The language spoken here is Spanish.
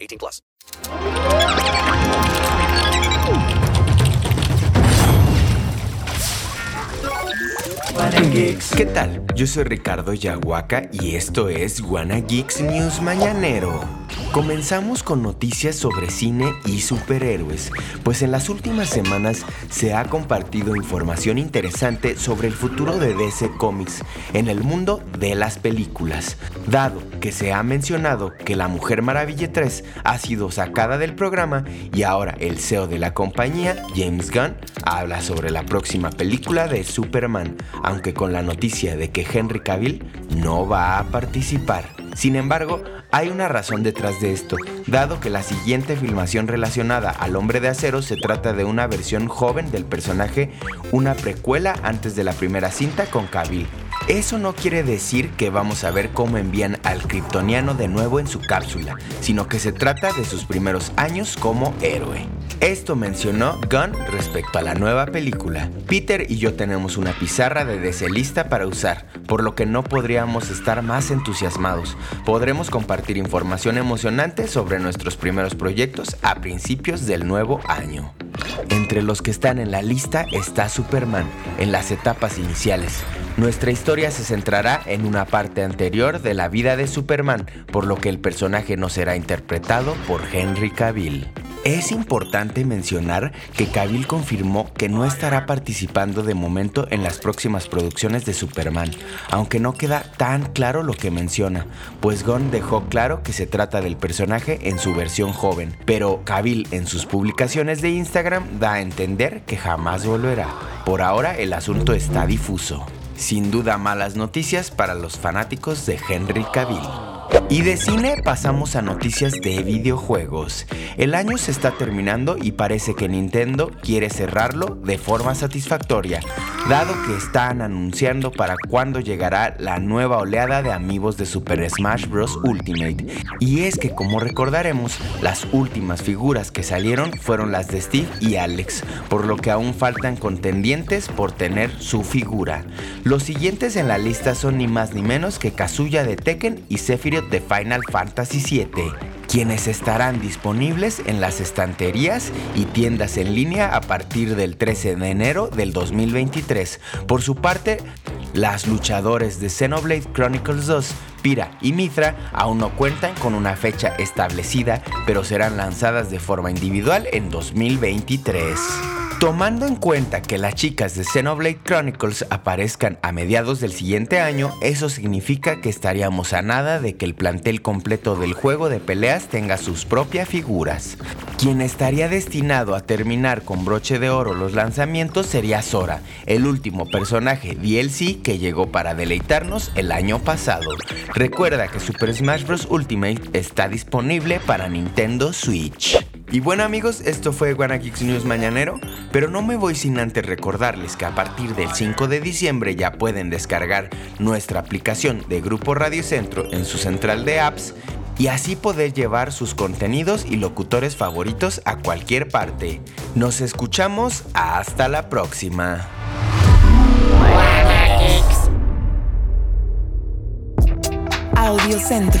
18 plus. ¿Qué tal? Yo soy Ricardo Yahuaca y esto es Wanna Geeks News Mañanero. Comenzamos con noticias sobre cine y superhéroes, pues en las últimas semanas se ha compartido información interesante sobre el futuro de DC Comics en el mundo de las películas, dado que se ha mencionado que La Mujer Maravilla 3 ha sido sacada del programa y ahora el CEO de la compañía, James Gunn, habla sobre la próxima película de Superman, aunque con la noticia de que Henry Cavill no va a participar. Sin embargo, hay una razón detrás de esto, dado que la siguiente filmación relacionada al hombre de acero se trata de una versión joven del personaje, una precuela antes de la primera cinta con Cavill. Eso no quiere decir que vamos a ver cómo envían al kryptoniano de nuevo en su cápsula, sino que se trata de sus primeros años como héroe. Esto mencionó Gunn respecto a la nueva película. Peter y yo tenemos una pizarra de DC lista para usar, por lo que no podríamos estar más entusiasmados. Podremos compartir información emocionante sobre nuestros primeros proyectos a principios del nuevo año. Entre los que están en la lista está Superman, en las etapas iniciales. Nuestra historia se centrará en una parte anterior de la vida de Superman, por lo que el personaje no será interpretado por Henry Cavill. Es importante mencionar que Cavill confirmó que no estará participando de momento en las próximas producciones de Superman, aunque no queda tan claro lo que menciona, pues Gunn dejó claro que se trata del personaje en su versión joven, pero Cavill en sus publicaciones de Instagram da a entender que jamás volverá. Por ahora el asunto está difuso. Sin duda malas noticias para los fanáticos de Henry Cavill. Y de cine pasamos a noticias de videojuegos. El año se está terminando y parece que Nintendo quiere cerrarlo de forma satisfactoria, dado que están anunciando para cuándo llegará la nueva oleada de amigos de Super Smash Bros. Ultimate. Y es que como recordaremos, las últimas figuras que salieron fueron las de Steve y Alex, por lo que aún faltan contendientes por tener su figura. Los siguientes en la lista son ni más ni menos que Kazuya de Tekken y Sephiroth de Final Fantasy VII, quienes estarán disponibles en las estanterías y tiendas en línea a partir del 13 de enero del 2023. Por su parte, las luchadores de Xenoblade Chronicles 2, Pira y Mithra aún no cuentan con una fecha establecida, pero serán lanzadas de forma individual en 2023. Tomando en cuenta que las chicas de Xenoblade Chronicles aparezcan a mediados del siguiente año, eso significa que estaríamos a nada de que el plantel completo del juego de peleas tenga sus propias figuras. Quien estaría destinado a terminar con broche de oro los lanzamientos sería Sora, el último personaje DLC que llegó para deleitarnos el año pasado. Recuerda que Super Smash Bros. Ultimate está disponible para Nintendo Switch. Y bueno amigos, esto fue Wanna Geeks News Mañanero, pero no me voy sin antes recordarles que a partir del 5 de diciembre ya pueden descargar nuestra aplicación de Grupo Radio Centro en su central de apps y así poder llevar sus contenidos y locutores favoritos a cualquier parte. Nos escuchamos hasta la próxima. Audio Centro.